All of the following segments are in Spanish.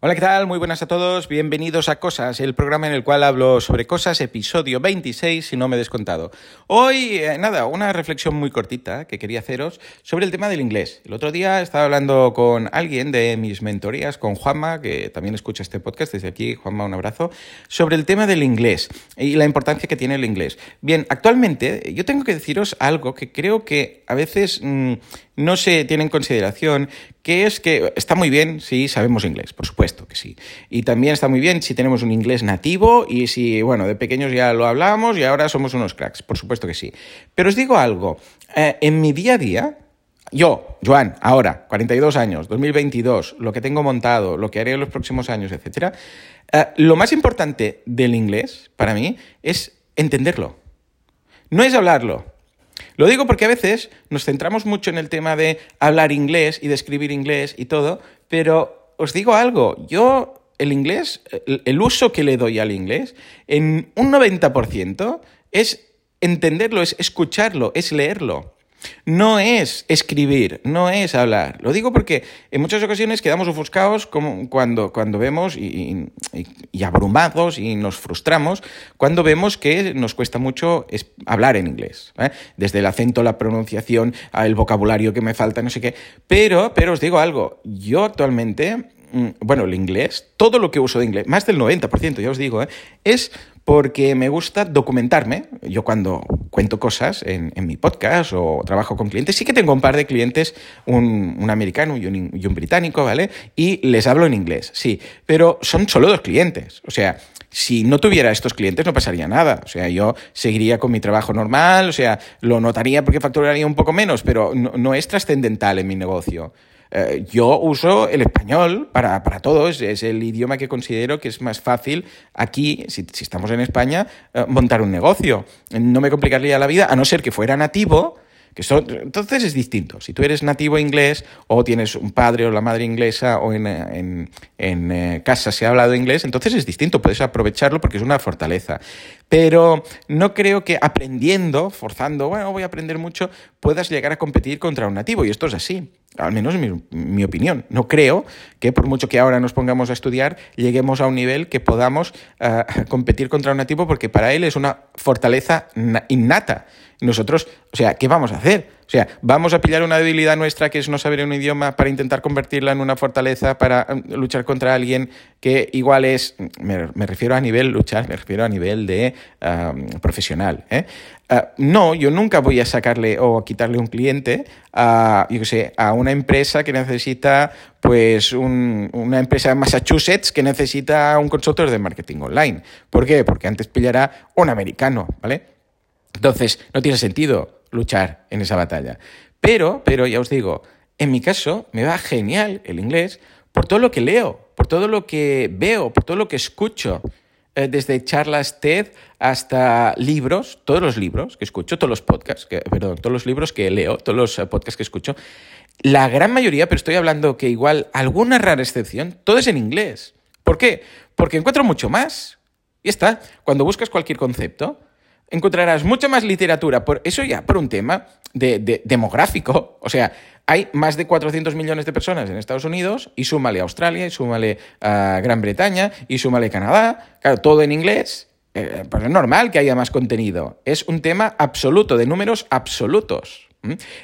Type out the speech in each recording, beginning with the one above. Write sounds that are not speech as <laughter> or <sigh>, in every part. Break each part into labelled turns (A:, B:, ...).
A: Hola, ¿qué tal? Muy buenas a todos. Bienvenidos a Cosas, el programa en el cual hablo sobre cosas, episodio 26, si no me he descontado. Hoy, eh, nada, una reflexión muy cortita que quería haceros sobre el tema del inglés. El otro día estaba hablando con alguien de mis mentorías, con Juanma, que también escucha este podcast desde aquí. Juanma, un abrazo, sobre el tema del inglés y la importancia que tiene el inglés. Bien, actualmente yo tengo que deciros algo que creo que a veces mm, no se tiene en consideración, que es que está muy bien si sabemos inglés, por supuesto que sí. Y también está muy bien si tenemos un inglés nativo y si, bueno, de pequeños ya lo hablamos y ahora somos unos cracks, por supuesto que sí. Pero os digo algo, eh, en mi día a día, yo, Joan, ahora, 42 años, 2022, lo que tengo montado, lo que haré en los próximos años, etc., eh, lo más importante del inglés, para mí, es entenderlo. No es hablarlo, lo digo porque a veces nos centramos mucho en el tema de hablar inglés y de escribir inglés y todo, pero os digo algo, yo el inglés, el, uso que le doy al inglés, en un 90% es entenderlo, es escucharlo, es leerlo. No es escribir, no es hablar. Lo digo porque en muchas ocasiones quedamos ofuscados como cuando, cuando vemos y, abrumados y nos frustramos cuando vemos que nos cuesta mucho hablar en inglés. ¿eh? Desde el acento, la pronunciación, el vocabulario que me falta, no sé qué. Pero, pero os digo algo, yo actualmente mm, bueno, el inglés, todo lo que uso de inglés, más del 90%, ya os digo, ¿eh? es porque me gusta documentarme. Yo cuando cuento cosas en, mi podcast o trabajo con clientes, sí que tengo un par de clientes, un, americano y un, y un, británico, ¿vale? Y les hablo en inglés, sí, pero son solo dos clientes. O sea, si no tuviera estos clientes no pasaría nada. O sea, yo seguiría con mi trabajo normal, o sea, lo notaría porque facturaría un poco menos, pero no es trascendental en mi negocio. Eh, yo uso el español para, para todo, es, el idioma que considero que es más fácil aquí, si, estamos en España, eh, montar un negocio. No me complicaría la vida, a no ser que fuera nativo, que entonces es distinto. Si tú eres nativo inglés o tienes un padre o la madre inglesa o en, en, en eh, casa se ha hablado inglés, entonces es distinto, puedes aprovecharlo porque es una fortaleza. Pero no creo que aprendiendo, forzando, bueno, voy a aprender mucho, puedas llegar a competir contra un nativo. Y esto es así al menos en mi, opinión. No creo que por mucho que ahora nos pongamos a estudiar, lleguemos a un nivel que podamos eh, <laughs> competir contra un nativo porque para él es una fortaleza innata. Nosotros, o sea, ¿qué vamos a hacer? O sea, vamos a pillar una debilidad nuestra que es no saber un idioma para intentar convertirla en una fortaleza para eh, luchar contra alguien que igual es, me, refiero a nivel luchar, me refiero a nivel de profesional. ¿eh? Ah, no, yo nunca voy a sacarle o quitarle un cliente a, yo sé, a una empresa que necesita, pues, una empresa de Massachusetts que necesita un consultor de marketing online. ¿Por qué? Porque antes pillará un americano, ¿vale? Entonces, no tiene sentido luchar en esa batalla. Pero, pero ya os digo, en mi caso me va genial el inglés por todo lo que leo, por todo lo que veo, por todo lo que escucho. Eh, desde charlas TED hasta libros, todos los libros que escucho, todos los podcasts, perdón, todos los libros que leo, todos los eh, podcasts que escucho, la gran mayoría, pero estoy hablando que igual alguna rara excepción, todo es en inglés. ¿Por qué? Porque encuentro mucho más. Y está, cuando buscas cualquier concepto, encontrarás mucha más literatura, por eso ya por un tema de, demográfico. <laughs> O sea, hay más de 400 millones de personas en Estados Unidos y súmale Australia, y súmale a Gran Bretaña, y súmale Canadá, claro, todo en inglés. Pues es normal que haya más contenido. Es un tema absoluto, de números absolutos.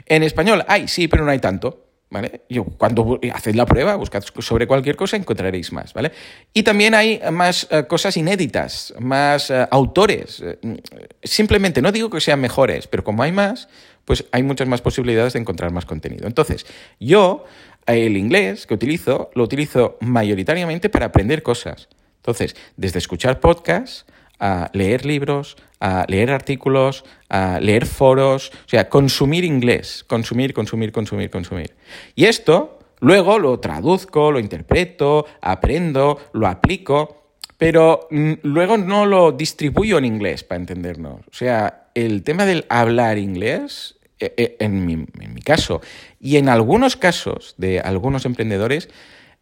A: En español hay, sí, pero no hay tanto. ¿Vale? Yo, cuando hacéis la prueba, buscad sobre cualquier cosa, encontraréis más, ¿vale? Y también hay más eh, cosas inéditas, más eh, autores. Eh, simplemente, no digo que sean mejores, pero como hay más, pues hay muchas más posibilidades de encontrar más contenido. Entonces, yo, el inglés que utilizo, lo utilizo mayoritariamente para aprender cosas. Entonces, desde escuchar podcasts, a leer libros, a leer artículos, a leer foros, o sea, consumir inglés, consumir, consumir, consumir, consumir. Y esto luego lo traduzco, lo interpreto, aprendo, lo aplico, pero mm, luego no lo distribuyo en inglés para entendernos. O sea, el tema del hablar inglés, e, e, en mi, en mi caso, y en algunos casos de algunos emprendedores,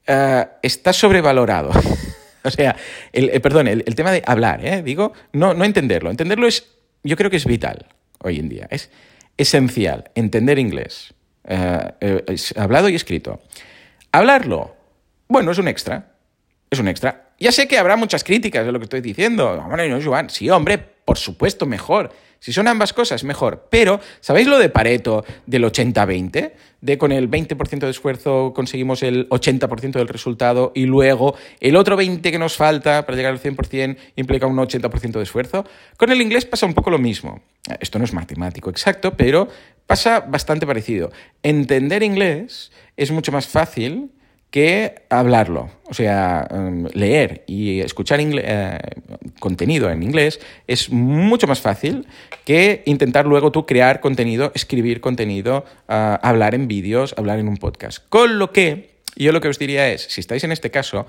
A: eh, está sobrevalorado. <laughs> <laughs> O sea, el, eh, perdón, el, tema de hablar, ¿eh? digo, no, no entenderlo. Entenderlo es, yo creo que es vital hoy en día. Es esencial entender inglés, eh, hablado y escrito. Hablarlo, bueno, es un extra. es un extra. Ya sé que habrá muchas críticas de lo que estoy diciendo. Hombre, no, Joan. Sí, hombre, por supuesto, mejor. Si son ambas cosas, mejor. Pero, ¿sabéis lo de Pareto del 80-20? De con el 20% de esfuerzo conseguimos el 80% del resultado y luego el otro 20% que nos falta para llegar al 100% implica un 80% de esfuerzo. Con el inglés pasa un poco lo mismo. Esto no es matemático exacto, pero pasa bastante parecido. Entender inglés es mucho más fácil que hablarlo. O sea, em, leer y escuchar eh, contenido en inglés es mucho más fácil que intentar luego tú crear contenido, escribir contenido, ah, hablar en vídeos, hablar en un podcast. Con lo que yo lo que os diría es, si estáis en este caso,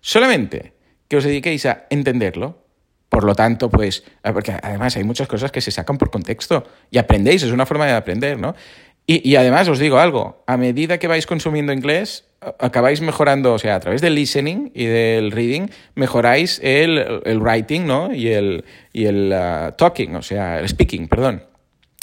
A: solamente que os dediquéis a entenderlo, por lo tanto, pues, ah, porque además hay muchas cosas que se sacan por contexto y aprendéis, es una forma de aprender, ¿no? Y, además os digo algo, a medida que vais consumiendo inglés, acabáis mejorando, o sea, a través del listening y del reading, mejoráis el, writing, ¿no? Y el, y el uh, talking, o sea, el speaking, perdón.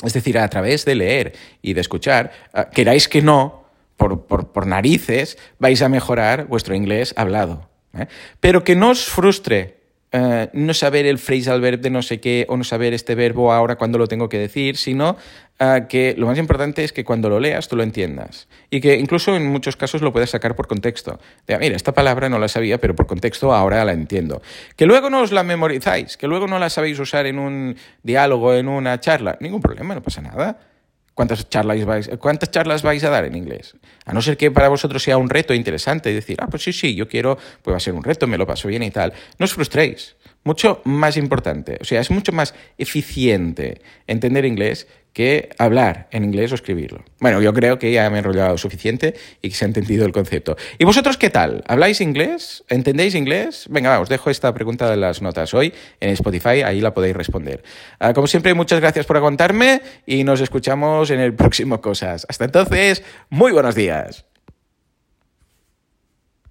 A: Es decir, a través de leer y de escuchar, uh, queráis que no, por, por, narices, vais a mejorar vuestro inglés hablado. ¿eh? Pero que no os frustre eh, no saber el phrasal verb de no sé qué o no saber este verbo ahora cuando lo tengo que decir, sino eh, que lo más importante es que cuando lo leas tú lo entiendas y que incluso en muchos casos lo puedas sacar por contexto. De, mira, esta palabra no la sabía, pero por contexto ahora la entiendo. Que luego no os la memorizáis, que luego no la sabéis usar en un diálogo, en una charla, ningún problema, no pasa nada. ¿Cuántas charlas, vais, ¿Cuántas charlas vais a dar en inglés? A no ser que para vosotros sea un reto interesante y decir, ah, pues sí, sí, yo quiero, pues va a ser un reto, me lo paso bien y tal. No os frustréis. Mucho más importante. O sea, es mucho más eficiente entender inglés que hablar en inglés o escribirlo. Bueno, yo creo que ya me he enrollado suficiente y que se ha entendido el concepto. ¿Y vosotros qué tal? ¿Habláis inglés? ¿Entendéis inglés? Venga, os dejo esta pregunta de las notas hoy en Spotify, ahí la podéis responder. Ah, como siempre, muchas gracias por aguantarme y nos escuchamos en el próximo Cosas. Hasta entonces, muy buenos días.